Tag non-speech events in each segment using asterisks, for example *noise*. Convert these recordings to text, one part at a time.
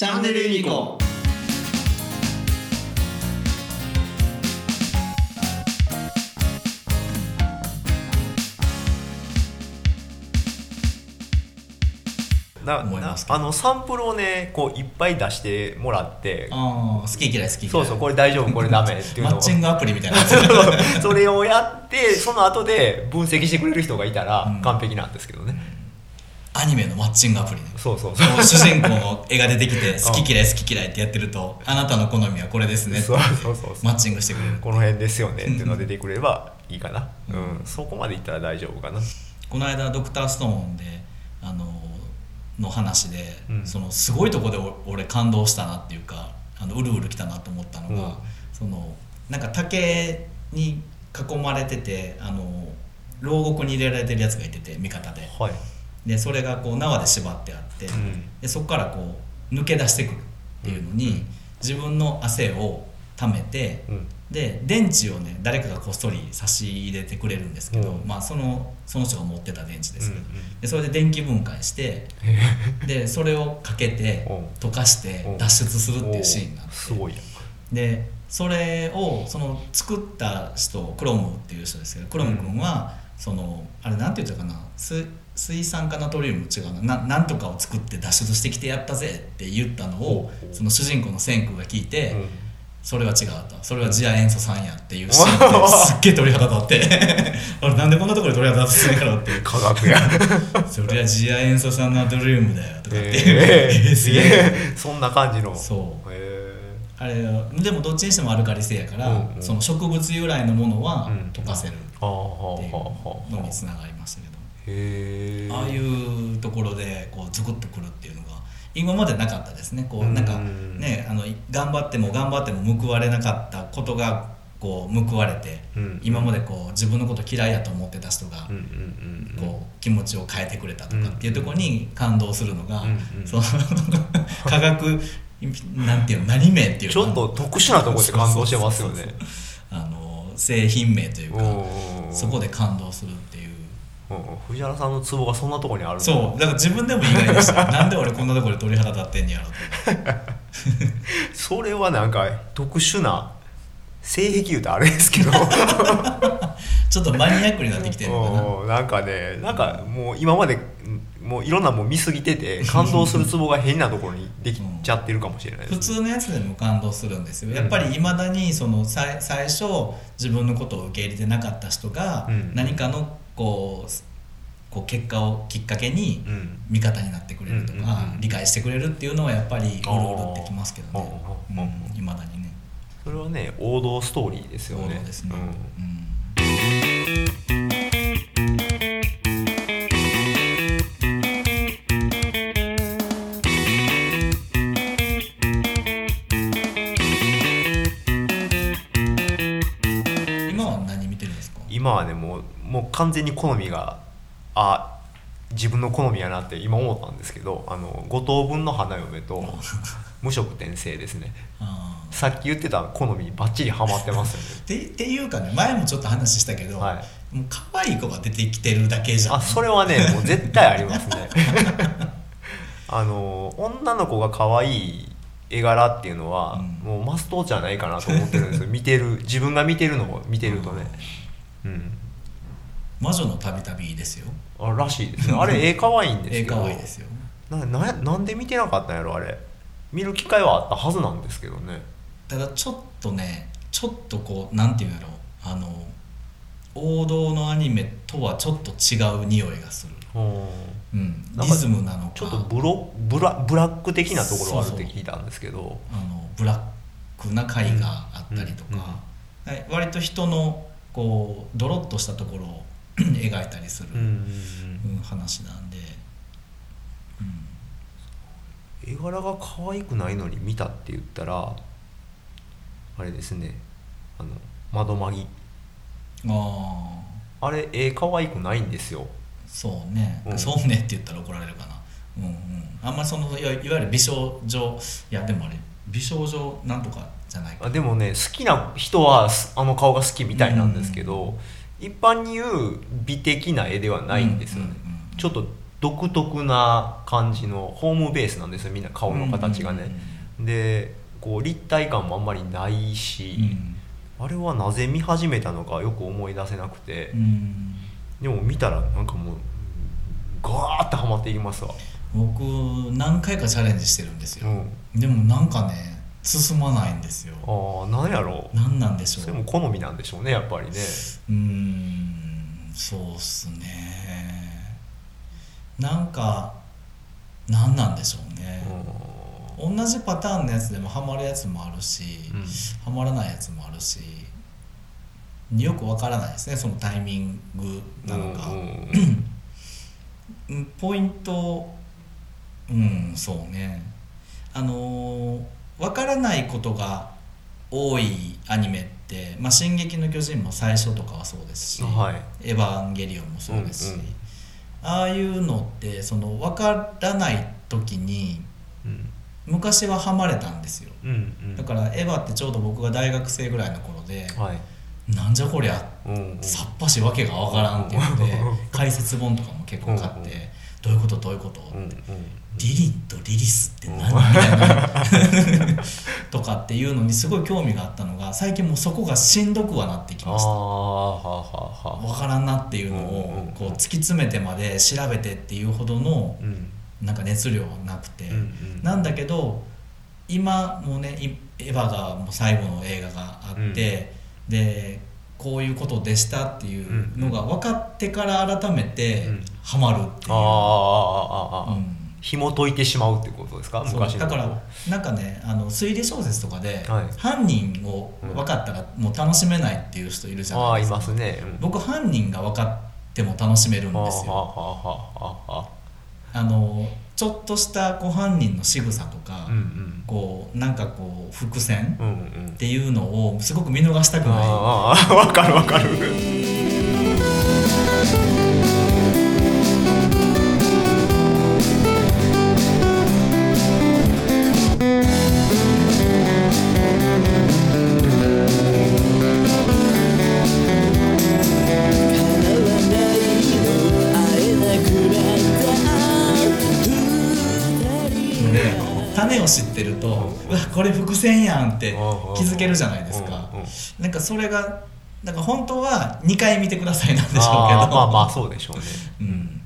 チャンネルユニコな思いますけど。なあのサンプルをねこういっぱい出してもらってああ好き嫌い好き嫌い。そうそうこれ大丈夫これダメっていうのを。マッチングアプリみたいな。やつそれをやってその後で分析してくれる人がいたらうん。完璧なんですけどね、アニメのマッチングアプリね。そうそうそう。主人公の絵が出てきて好き嫌い好き嫌いってやってるとあなたの好みはこれですねってそうそうそうマッチングしてくれる。この辺ですよねっていうのが出てくればいいかな、ううん。んそこまでいったら大丈夫かな。この間ドクターストーンであのの話で、うん。そのすごいとこでお俺感動したなっていうかあのうるうるきたなと思ったのが、うん。そのなんか竹に囲まれててあの牢獄に入れられてるやつがいてて味方で。はい、でそれがこう縄で縛ってあって、うん。でそこからこう抜け出してくるっていうのに、うん。自分の汗を溜めて、うん。で電池をね誰かがこっそり差し入れてくれるんですけど、うん。まあ、そのその人が持ってた電池ですけど、うんうん。でそれで電気分解して *laughs* でそれをかけてう。ん溶かしてう。ん脱出するっていうシーンがあって。すごいやでそれをその作った人クロムっていう人ですけどクロム君は、そのあれなんて言ったかな水水酸化ナトリウム違うなななんとかを作って脱出してきてやったぜって言ったのをその主人公の千空が聞いて、うん。それは違うと。それは次亜塩素酸やっていうシーンですっげえ鳥肌立って。*laughs* あれなんでこんなところで鳥肌立つんやろって科学や。*laughs* それは次亜塩素酸ナトリウムだよとかって、えー、*laughs* すげえ。えそんな感じの。そう。へあれでもどっちにしてもアルカリ性やから、うんうん。その植物由来のものはうん。溶かせるっていうのにつながりましたけど、へえああいうところでこうズクッとくるっていうのが今までなかったですね。こううんなん。かねあの頑張っても頑張っても報われなかったことがこう報われて、うん。今までこう自分のこと嫌いやと思ってた人がこう気持ちを変えてくれたとかっていうところに感動するのが、うんうんその科学なんていうの何名っていうちょっと特殊なところで感動してますよね。あの製品名というかうんそこで感動するっていううん。藤原さんのツボがそんなところにあるそう。だから自分でも意外でした。*laughs* なんで俺こんなところで鳥肌立ってんねやろと。*laughs* それはなんか特殊な性癖言うとあれですけど。*laughs* ちょっとマニアックになってきてるのかな。うんなんかねなんかもう今までもういろんなもん見すぎてて感動するツボが変なところにできちゃってるかもしれないです、普通のやつでも感動するんですよ。やっぱりいまだにその最最初自分のことを受け入れてなかった人がうん。何かのこうこう結果をきっかけにうん。味方になってくれるとか、うんうんうん。理解してくれるっていうのはやっぱりうるうるってきますけどね。いま、未だにね。それはね王道ストーリーですよね。そうですね、うん。うん完全に好みがあ自分の好みやなって今思ったんですけどあの五等分の花嫁と無色転生ですね。さっき言ってた好みにバッチリハマってますよね。*laughs* ってっていうかね前もちょっと話したけど、はい。もう可愛い子が出てきてるだけじゃん。あそれはねもう絶対ありますね。*laughs* あの女の子が可愛い絵柄っていうのは、うん。もうマストじゃないかなと思ってるんですよ。見てる自分が見てるのを見てるとね。うん魔女のたびたびですよ。あらしいですよあれ *laughs* 絵可愛いんですええけど可愛いですよ。なななんで見てなかったんやろあれ。見る機会はあったはずなんですけどね。ただちょっとねちょっとこうなんていうんやろ。あの王道のアニメとはちょっと違う匂いがする、うん、リズムなのか。ちょっとブロブラブラック的なところがあるって聞いたんですけど。あのブラックな回があったりとか、はい割と人のこうドロッとしたところを *clears throat* 描いたりする、うんうんうん。うん話なんで、うん。絵柄が可愛くないのに見たって言ったらあれですね。あの窓マギあああれ絵可愛くないんですよ。そうね、うん。そうねって言ったら怒られるかな。うんうん。あんまりそのいわいわゆる美少女いやでもあれ美少女なんとかじゃないかあでもね好きな人はすあの顔が好きみたいなんですけど、一般に言う美的な絵ではないんですよね、うんうんうん。ちょっと独特な感じのホームベースなんですよみんな顔の形がね、でこう立体感もあんまりないし、あれはなぜ見始めたのかよく思い出せなくて、でも見たらなんかもうガーッてハマっていきますわ。僕何回かチャレンジしてるんですよ、うん。でもなんかね進まないんですよ。ああなんやろ。う何なんでしょう。それも好みなんでしょうねやっぱりね。うーんそうっすね。なんか何なんでしょうね、同じパターンのやつでもハマるやつもあるし、うん。ハマらないやつもあるしよくわからないですねそのタイミングなのか、うん。*coughs* ポイントうんそうね。あのーわからないことが多いアニメって「まあ、進撃の巨人」も最初とかはそうですし「はい。エヴァンゲリオン」もそうですし、うんうん。ああいうのってその分からない時にうん。昔はハマれたんですよ。うんうん。だから「エヴァ」ってちょうど僕が大学生ぐらいの頃ではい「なんじゃこりゃ」うんうん。さっぱしわけがわからんっていうのでうん *laughs* 解説本とかも結構買っうんうん。て「どういうことどういうこと?」うんうんリリンとリリスって何うん。みたいな。とかっていうのにすごい興味があったのが最近もうそこがしんどくはなってきました。分からんなっていうのをこう突き詰めてまで調べてっていうほどのうん。なんか熱量はなくて、なんだけど今もうねいエヴァがもう最後の映画があって、でこういうことでしたっていうのが分かってから改めてうん。ハマるっていう。紐解いてしまうってことですか？昔だからなんかねあの推理小説とかで、はい、犯人を分かったらもう楽しめないっていう人いるじゃないですか、うん。ね。うん、僕犯人が分かっても楽しめるんですよ。あのちょっとしたこう犯人の仕草とか、うんうん、こうなんかこう伏線っていうのをすごく見逃したくない。わ、うんうん、かる *laughs* わかる。知ってるとうわこれ伏線やんってうん気づけるじゃないですか。なんかそれがなんか本当は2回見てくださいなんでしょうけど。まあまあそうでしょうね。うん。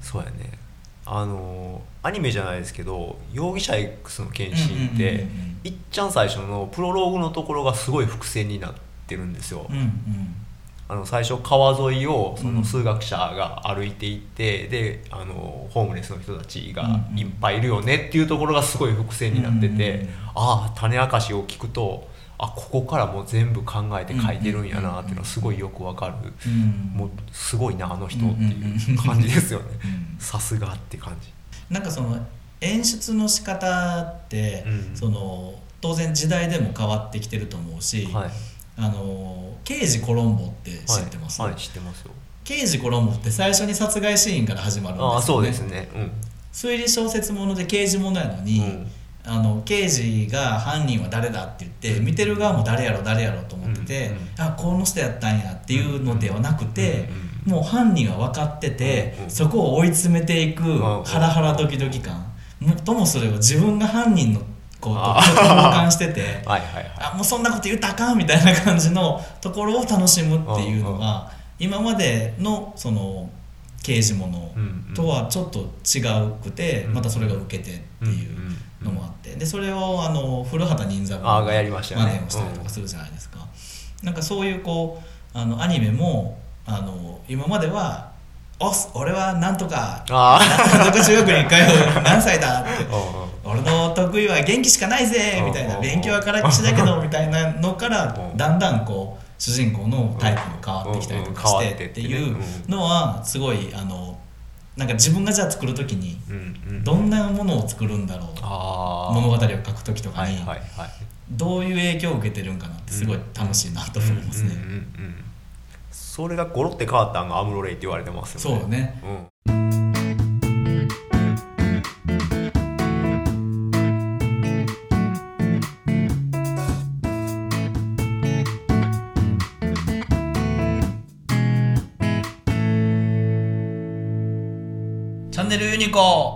そうやね。あのアニメじゃないですけど「容疑者 X の献身」ってうんいっちゃん最初のプロローグのところがすごい伏線になってるんですよ、うんうんあの最初川沿いをそうんの数学者が歩いていって、であのホームレスの人たちがうんうん。いっぱいいるよねっていうところがすごい伏線になってて、うんうんうん。ああ種明かしを聞くとあここからもう全部考えて書いてるんやなっていうのはすごいよくわかる、うん。もうすごいなあの人っていう感じですよね。うんさすがって感じ。なんかその演出の仕方って、うん。その当然時代でも変わってきてると思うし、はい。あの刑事コロンボって知ってます、はい、はい、知ってますよ。刑事コロンボって最初に殺害シーンから始まるんですよ、ね、ああそうですね。うん。推理小説もので刑事ものやのに、うん。あの刑事が犯人は誰だって言って見てる側も誰やろ誰やろと思ってて、うんうんあこの人やったんやっていうのではなくて、うんもう犯人は分かってて、うんうんそこを追い詰めていくん。ハラハラドキドキ感。もっともそれを自分が犯人のこう共感してて。*laughs* はいはいはい。あもうそんなこと言ったらあかんみたいな感じのところを楽しむっていうのが今までのその刑事ものうんうん。とはちょっと違うくてうんまたそれが受けてっていうのもあって。でそれをあの古畑任三郎がやりましたよね。真似をしたりとかするじゃないですか。なんかそういうこうあのアニメもあの今までは「おっす俺はなんとかなんとか中学に通う何歳だ」って。*laughs* 俺の得意は元気しかないぜみたいな。うん勉強はからっきしだけど *laughs* みたいなのからうん。だんだんこう主人公のタイプが変わってきたりとかしてっていうのはすごいあのなんか自分がじゃあ作る時にどんなものを作るんだろう。物語を書く時とかにどういう影響を受けてるんかなってすごい楽しいなと思いますねそれがゴロって変わったんがアムロレイって言われてますよね。そうね。うん。てるユニコ